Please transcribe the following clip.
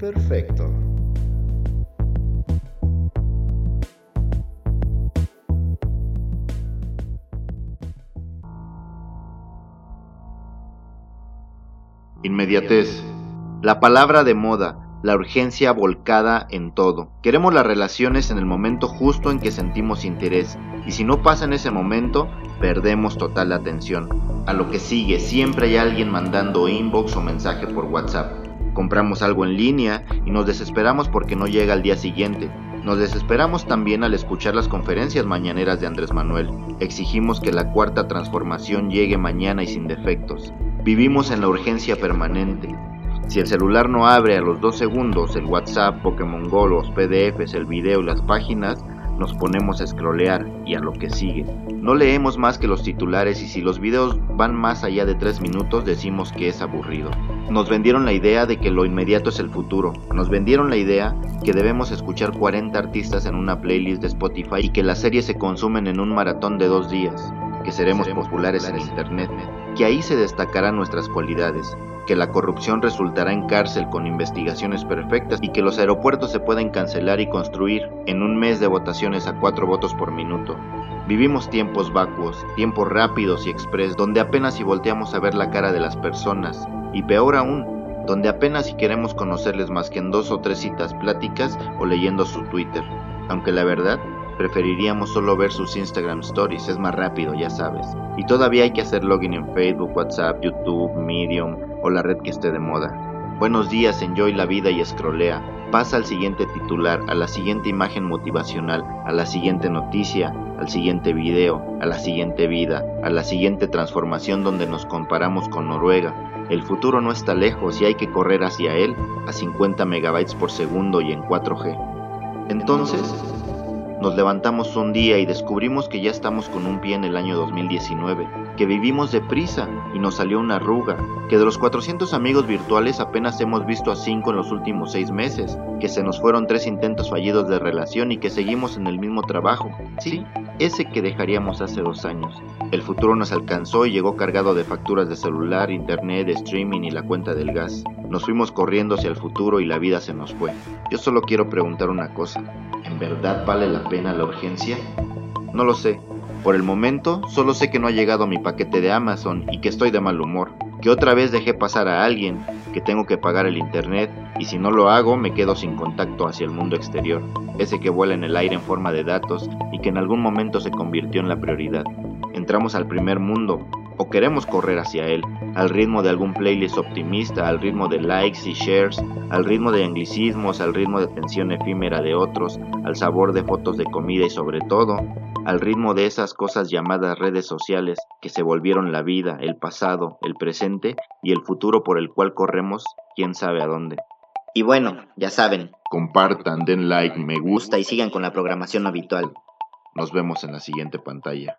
Imperfecto. Inmediatez. La palabra de moda, la urgencia volcada en todo. Queremos las relaciones en el momento justo en que sentimos interés, y si no pasa en ese momento, perdemos total atención. A lo que sigue, siempre hay alguien mandando inbox o mensaje por WhatsApp. Compramos algo en línea y nos desesperamos porque no llega al día siguiente. Nos desesperamos también al escuchar las conferencias mañaneras de Andrés Manuel. Exigimos que la cuarta transformación llegue mañana y sin defectos. Vivimos en la urgencia permanente. Si el celular no abre a los dos segundos el WhatsApp, Pokémon Go, los PDFs, el video y las páginas, nos ponemos a scrollear y a lo que sigue. No leemos más que los titulares y si los videos van más allá de 3 minutos decimos que es aburrido. Nos vendieron la idea de que lo inmediato es el futuro. Nos vendieron la idea que debemos escuchar 40 artistas en una playlist de Spotify y que las series se consumen en un maratón de dos días, que seremos populares en Internet, que ahí se destacarán nuestras cualidades, que la corrupción resultará en cárcel con investigaciones perfectas y que los aeropuertos se pueden cancelar y construir en un mes de votaciones a cuatro votos por minuto. Vivimos tiempos vacuos, tiempos rápidos y express, donde apenas si volteamos a ver la cara de las personas, y peor aún, donde apenas si queremos conocerles más que en dos o tres citas pláticas o leyendo su Twitter, aunque la verdad preferiríamos solo ver sus Instagram Stories, es más rápido, ya sabes. Y todavía hay que hacer login en Facebook, WhatsApp, YouTube, Medium o la red que esté de moda. Buenos días, enjoy la vida y escrolea. Pasa al siguiente titular, a la siguiente imagen motivacional, a la siguiente noticia, al siguiente video, a la siguiente vida, a la siguiente transformación donde nos comparamos con Noruega. El futuro no está lejos y hay que correr hacia él a 50 megabytes por segundo y en 4G. Entonces, nos levantamos un día y descubrimos que ya estamos con un pie en el año 2019, que vivimos deprisa y nos salió una arruga, que de los 400 amigos virtuales apenas hemos visto a 5 en los últimos 6 meses, que se nos fueron 3 intentos fallidos de relación y que seguimos en el mismo trabajo. Sí, ese que dejaríamos hace dos años. El futuro nos alcanzó y llegó cargado de facturas de celular, internet, streaming y la cuenta del gas. Nos fuimos corriendo hacia el futuro y la vida se nos fue. Yo solo quiero preguntar una cosa. ¿En verdad vale la pena la urgencia? No lo sé. Por el momento, solo sé que no ha llegado mi paquete de Amazon y que estoy de mal humor. Que otra vez dejé pasar a alguien, que tengo que pagar el internet y si no lo hago me quedo sin contacto hacia el mundo exterior. Ese que vuela en el aire en forma de datos y que en algún momento se convirtió en la prioridad. Entramos al primer mundo, o queremos correr hacia él, al ritmo de algún playlist optimista, al ritmo de likes y shares, al ritmo de anglicismos, al ritmo de atención efímera de otros, al sabor de fotos de comida y sobre todo, al ritmo de esas cosas llamadas redes sociales que se volvieron la vida, el pasado, el presente y el futuro por el cual corremos quién sabe a dónde. Y bueno, ya saben, Compartan, den like, me gusta. y sigan con la programación habitual. Nos vemos en la siguiente pantalla.